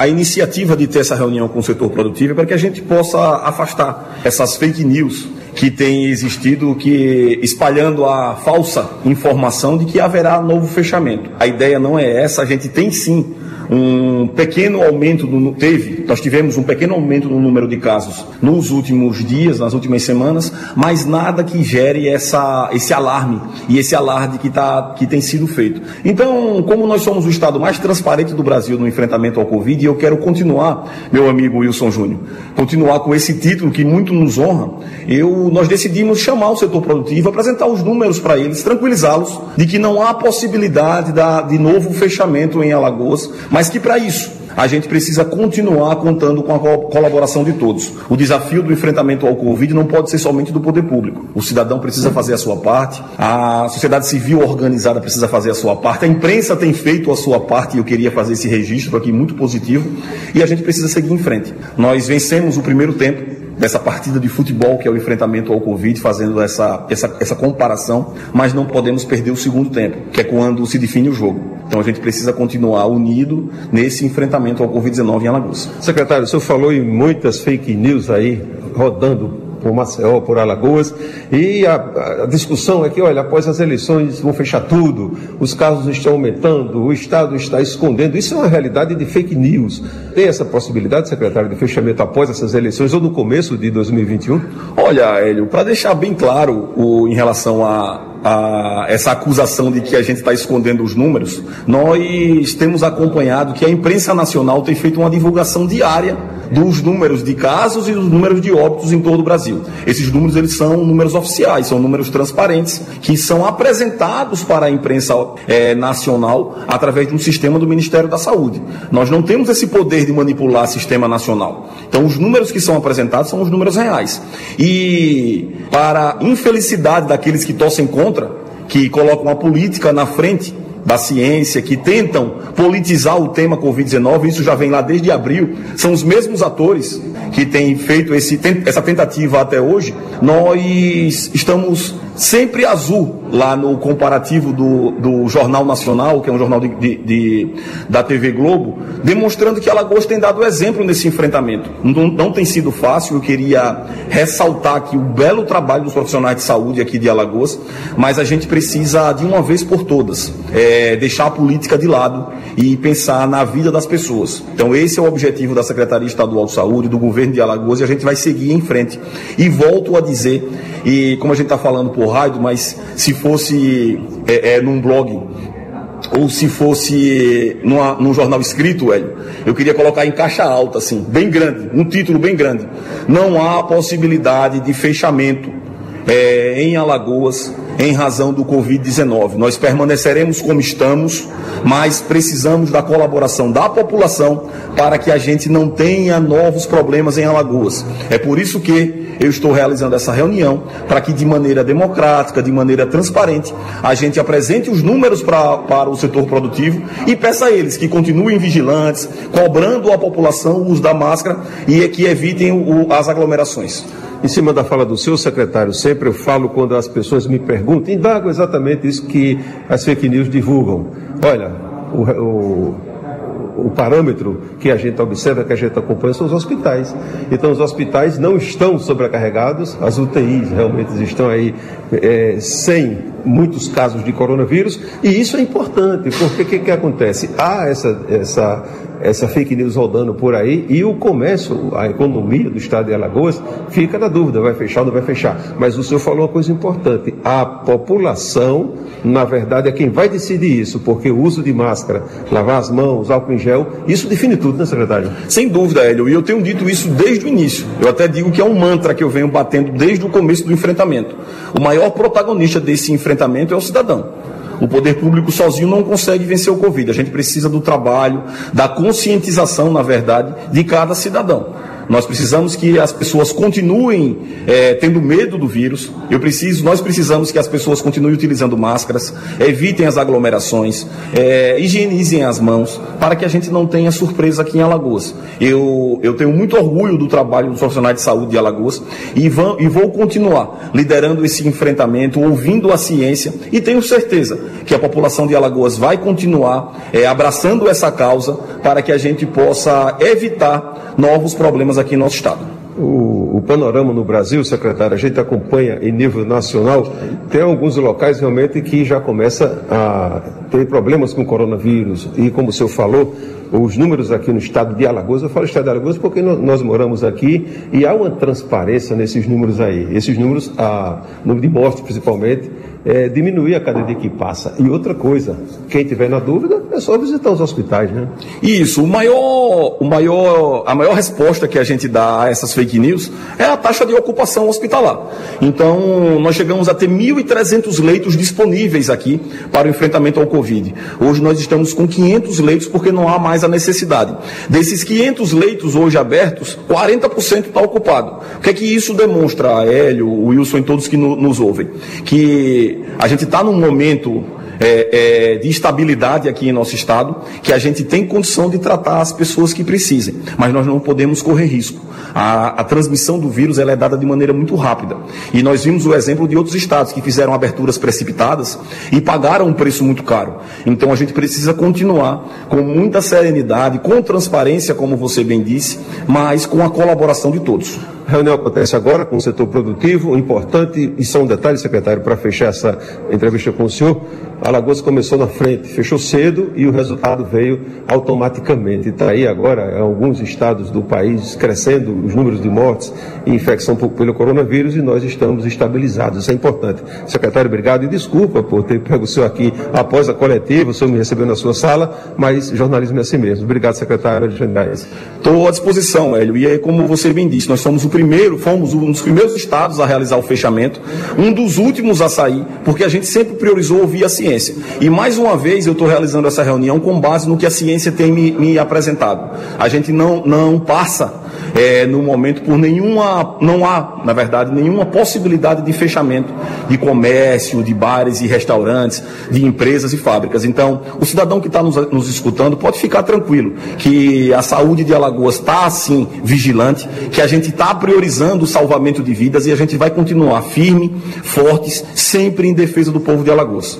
A iniciativa de ter essa reunião com o setor produtivo é para que a gente possa afastar essas fake news que têm existido, que espalhando a falsa informação de que haverá novo fechamento. A ideia não é essa, a gente tem sim um pequeno aumento, no, teve, nós tivemos um pequeno aumento no número de casos nos últimos dias, nas últimas semanas, mas nada que gere essa, esse alarme e esse alarde que, tá, que tem sido feito. Então, como nós somos o estado mais transparente do Brasil no enfrentamento ao Covid, eu quero continuar, meu amigo Wilson Júnior, continuar com esse título que muito nos honra, eu, nós decidimos chamar o setor produtivo, apresentar os números para eles, tranquilizá-los de que não há possibilidade da, de novo fechamento em Alagoas, mas mas que para isso a gente precisa continuar contando com a colaboração de todos. O desafio do enfrentamento ao Covid não pode ser somente do poder público. O cidadão precisa fazer a sua parte, a sociedade civil organizada precisa fazer a sua parte, a imprensa tem feito a sua parte e eu queria fazer esse registro aqui muito positivo e a gente precisa seguir em frente. Nós vencemos o primeiro tempo, dessa partida de futebol que é o enfrentamento ao Covid, fazendo essa, essa, essa comparação, mas não podemos perder o segundo tempo, que é quando se define o jogo. Então a gente precisa continuar unido nesse enfrentamento ao Covid-19 em Alagoas. Secretário, o senhor falou em muitas fake news aí rodando por Maceió, por Alagoas, e a, a, discussão é que, olha, após as eleições vão fechar tudo, os casos estão aumentando, o Estado está escondendo. Isso é uma realidade de fake news. Tem essa possibilidade, secretário, de fechamento após essas eleições ou no começo de 2021? Olha, Hélio, para deixar bem claro o, em relação a, a, essa acusação de que a gente está escondendo os números, nós temos acompanhado que a imprensa nacional tem feito uma divulgação diária dos números de casos e dos números de óbitos em todo o Brasil. Esses números eles são números oficiais, são números transparentes que são apresentados para a imprensa é, nacional através de um sistema do Ministério da Saúde. Nós não temos esse poder de manipular sistema nacional. Então, os números que são apresentados são os números reais. E para infelicidade daqueles que torcem contra, que colocam a política na frente da ciência que tentam politizar o tema Covid-19, isso já vem lá desde abril, são os mesmos atores que têm feito esse, essa tentativa até hoje. Nós estamos sempre azul lá no comparativo do, do Jornal Nacional, que é um jornal de, de, de, da TV Globo, demonstrando que Alagoas tem dado exemplo nesse enfrentamento. Não, não tem sido fácil, eu queria ressaltar aqui o belo trabalho dos profissionais de saúde aqui de Alagoas, mas a gente precisa, de uma vez por todas, é, deixar a política de lado e pensar na vida das pessoas. Então, esse é o objetivo da Secretaria Estadual de Saúde, do governo de Alagoas, e a gente vai seguir em frente. E volto a dizer, e como a gente está falando por rádio, mas se fosse é, é, num blog ou se fosse numa, num jornal escrito, Hélio, eu queria colocar em caixa alta, assim, bem grande, um título bem grande. Não há possibilidade de fechamento é, em Alagoas em razão do Covid-19. Nós permaneceremos como estamos, mas precisamos da colaboração da população para que a gente não tenha novos problemas em Alagoas. É por isso que eu estou realizando essa reunião, para que de maneira democrática, de maneira transparente, a gente apresente os números pra, para o setor produtivo e peça a eles que continuem vigilantes, cobrando a população o uso da máscara e que evitem o, as aglomerações. Em cima da fala do seu secretário, sempre eu falo quando as pessoas me perguntam, indago exatamente isso que as fake news divulgam. Olha, o, o o parâmetro que a gente observa, que a gente acompanha, são os hospitais. Então, os hospitais não estão sobrecarregados, as UTIs realmente estão aí é, sem muitos casos de coronavírus, e isso é importante, porque o que, que acontece? Há essa, essa essa fake news rodando por aí e o comércio, a economia do estado de Alagoas fica na dúvida, vai fechar ou não vai fechar. Mas o senhor falou uma coisa importante, a população, na verdade, é quem vai decidir isso, porque o uso de máscara, lavar as mãos, álcool em gel, isso define tudo, né, secretário? Sem dúvida, Hélio, e eu tenho dito isso desde o início. Eu até digo que é um mantra que eu venho batendo desde o começo do enfrentamento. O maior protagonista desse enfrentamento é o cidadão. O poder público sozinho não consegue vencer o Covid. A gente precisa do trabalho, da conscientização, na verdade, de cada cidadão. Nós precisamos que as pessoas continuem é, tendo medo do vírus. Eu preciso, nós precisamos que as pessoas continuem utilizando máscaras, evitem as aglomerações, é, higienizem as mãos, para que a gente não tenha surpresa aqui em Alagoas. Eu, eu tenho muito orgulho do trabalho dos profissionais de saúde de Alagoas e, vão, e vou continuar liderando esse enfrentamento, ouvindo a ciência e tenho certeza que a população de Alagoas vai continuar é, abraçando essa causa para que a gente possa evitar novos problemas aqui no nosso Estado. O, o, panorama no Brasil, secretário, a gente acompanha em nível nacional, tem alguns locais realmente que já começa a ter problemas com o coronavírus. E como o senhor falou, os números aqui no estado de Alagoas, eu falo estado de Alagoas porque nós moramos aqui e há uma transparência nesses números aí. Esses números, a número de mortes principalmente, é, a cada dia que passa. E outra coisa, quem tiver na dúvida, é só visitar os hospitais, né? Isso, o maior, o maior, a maior resposta que a gente dá a essas fake news é a taxa de ocupação hospitalar. Então, nós chegamos a ter 1.300 leitos disponíveis aqui para o enfrentamento ao Covid. Hoje nós estamos com 500 leitos porque não há mais a necessidade. Desses 500 leitos hoje abertos, 40% está ocupado. O que é que isso demonstra, Hélio, Wilson e todos que no, nos ouvem? Que a gente está num momento é, é, de estabilidade aqui em nosso estado, que a gente tem condição de tratar as pessoas que precisem, mas nós não podemos correr risco. A, a transmissão do vírus é dada de maneira muito rápida. E nós vimos o exemplo de outros estados que fizeram aberturas precipitadas e pagaram um preço muito caro. Então a gente precisa continuar com muita serenidade, com transparência, como você bem disse, mas com a colaboração de todos. A reunião acontece agora com o setor produtivo, importante, e só um detalhe, secretário, para fechar essa entrevista com o senhor. Alagoas começou na frente, fechou cedo e o resultado veio automaticamente. Está aí agora alguns estados do país crescendo os números de mortes e infecção pelo coronavírus e nós estamos estabilizados. Isso é importante. Secretário, obrigado e desculpa por ter pego o senhor aqui após a coletiva, o senhor me recebeu na sua sala, mas jornalismo é assim mesmo. Obrigado, secretário Alexandre Estou à disposição, Hélio. E aí, como você bem disse, nós somos o primeiro, fomos um dos primeiros estados a realizar o fechamento, um dos últimos a sair, porque a gente sempre priorizou ouvir a ciência. E mais uma vez eu estou realizando essa reunião com base no que a ciência tem me, me apresentado. A gente não, não passa é, no momento por nenhuma, não há, na verdade, nenhuma possibilidade de fechamento de comércio, de bares e restaurantes, de empresas e fábricas. Então, o cidadão que está nos, nos escutando pode ficar tranquilo que a saúde de Alagoas está, assim, vigilante, que a gente está priorizando o salvamento de vidas e a gente vai continuar firme, fortes, sempre em defesa do povo de Alagoas.